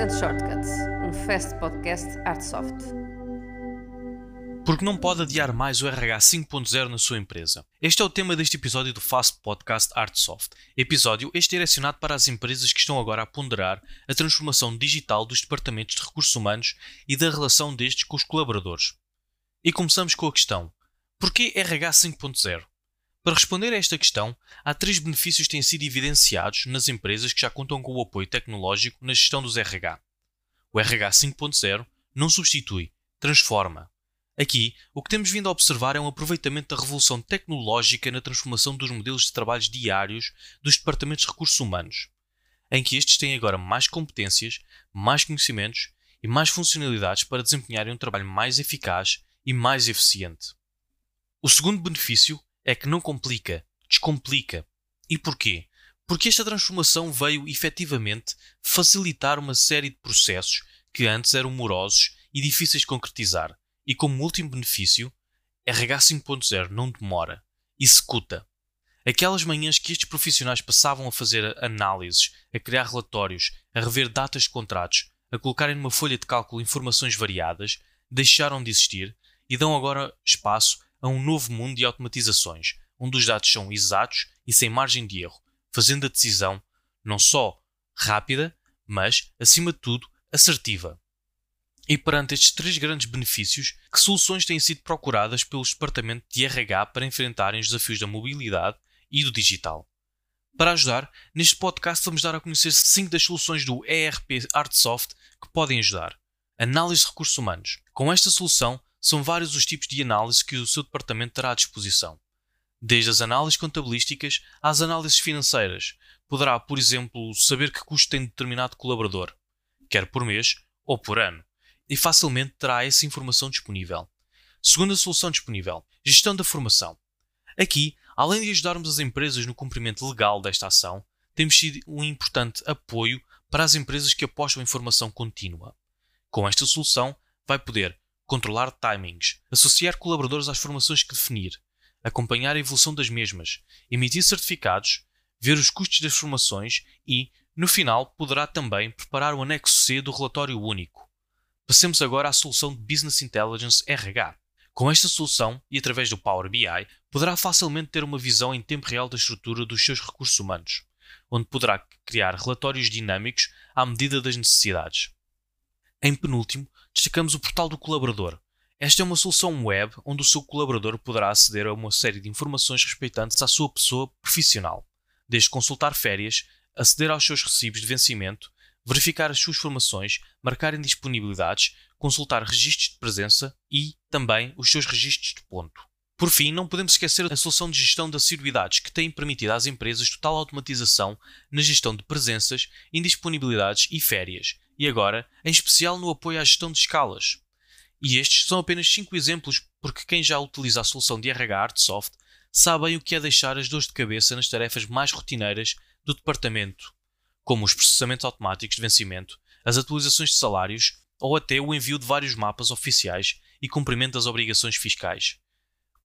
and Shortcuts, um fast podcast Artsoft. Porque não pode adiar mais o RH 5.0 na sua empresa. Este é o tema deste episódio do Fast Podcast Artsoft. Episódio este direcionado para as empresas que estão agora a ponderar a transformação digital dos departamentos de recursos humanos e da relação destes com os colaboradores. E começamos com a questão: porquê RH 5.0? Para responder a esta questão, há três benefícios que têm sido evidenciados nas empresas que já contam com o apoio tecnológico na gestão dos RH. O RH 5.0 não substitui, transforma. Aqui, o que temos vindo a observar é um aproveitamento da revolução tecnológica na transformação dos modelos de trabalhos diários dos departamentos de recursos humanos, em que estes têm agora mais competências, mais conhecimentos e mais funcionalidades para desempenharem um trabalho mais eficaz e mais eficiente. O segundo benefício é que não complica, descomplica. E porquê? Porque esta transformação veio efetivamente facilitar uma série de processos que antes eram morosos e difíceis de concretizar. E como último benefício, RH 5.0 não demora, executa. Aquelas manhãs que estes profissionais passavam a fazer análises, a criar relatórios, a rever datas de contratos, a colocarem numa folha de cálculo informações variadas, deixaram de existir e dão agora espaço a um novo mundo de automatizações, onde os dados são exatos e sem margem de erro, fazendo a decisão não só rápida, mas, acima de tudo, assertiva. E perante estes três grandes benefícios, que soluções têm sido procuradas pelos departamentos de RH para enfrentarem os desafios da mobilidade e do digital? Para ajudar, neste podcast vamos dar a conhecer 5 das soluções do ERP Artsoft que podem ajudar. Análise de recursos humanos. Com esta solução, são vários os tipos de análise que o seu departamento terá à disposição. Desde as análises contabilísticas às análises financeiras. Poderá, por exemplo, saber que custo tem determinado colaborador, quer por mês ou por ano, e facilmente terá essa informação disponível. Segunda solução disponível: gestão da formação. Aqui, além de ajudarmos as empresas no cumprimento legal desta ação, temos sido um importante apoio para as empresas que apostam em formação contínua. Com esta solução, vai poder controlar timings, associar colaboradores às formações que definir, acompanhar a evolução das mesmas, emitir certificados, ver os custos das formações e, no final, poderá também preparar o anexo C do relatório único. Passemos agora à solução de Business Intelligence RH. Com esta solução e através do Power BI, poderá facilmente ter uma visão em tempo real da estrutura dos seus recursos humanos, onde poderá criar relatórios dinâmicos à medida das necessidades. Em penúltimo, destacamos o portal do colaborador. Esta é uma solução web onde o seu colaborador poderá aceder a uma série de informações respeitantes à sua pessoa profissional, desde consultar férias, aceder aos seus recibos de vencimento, verificar as suas formações, marcar indisponibilidades, consultar registros de presença e também os seus registros de ponto. Por fim, não podemos esquecer a solução de gestão de assiduidades que tem permitido às empresas total automatização na gestão de presenças, indisponibilidades e férias, e agora, em especial no apoio à gestão de escalas. E estes são apenas 5 exemplos, porque quem já utiliza a solução de RH Artsoft sabe bem o que é deixar as dores de cabeça nas tarefas mais rotineiras do departamento, como os processamentos automáticos de vencimento, as atualizações de salários ou até o envio de vários mapas oficiais e cumprimento das obrigações fiscais.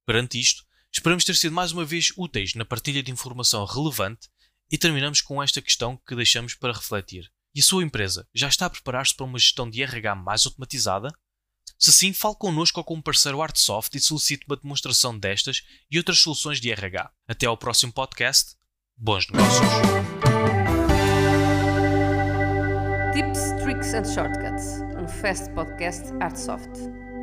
Perante isto, esperamos ter sido mais uma vez úteis na partilha de informação relevante e terminamos com esta questão que deixamos para refletir. E a sua empresa já está a preparar-se para uma gestão de RH mais automatizada? Se sim, fale connosco ou com o parceiro Artsoft e solicite uma demonstração destas e outras soluções de RH. Até ao próximo podcast. Bons negócios! Tips, Tricks and Shortcuts, um fast podcast Artsoft.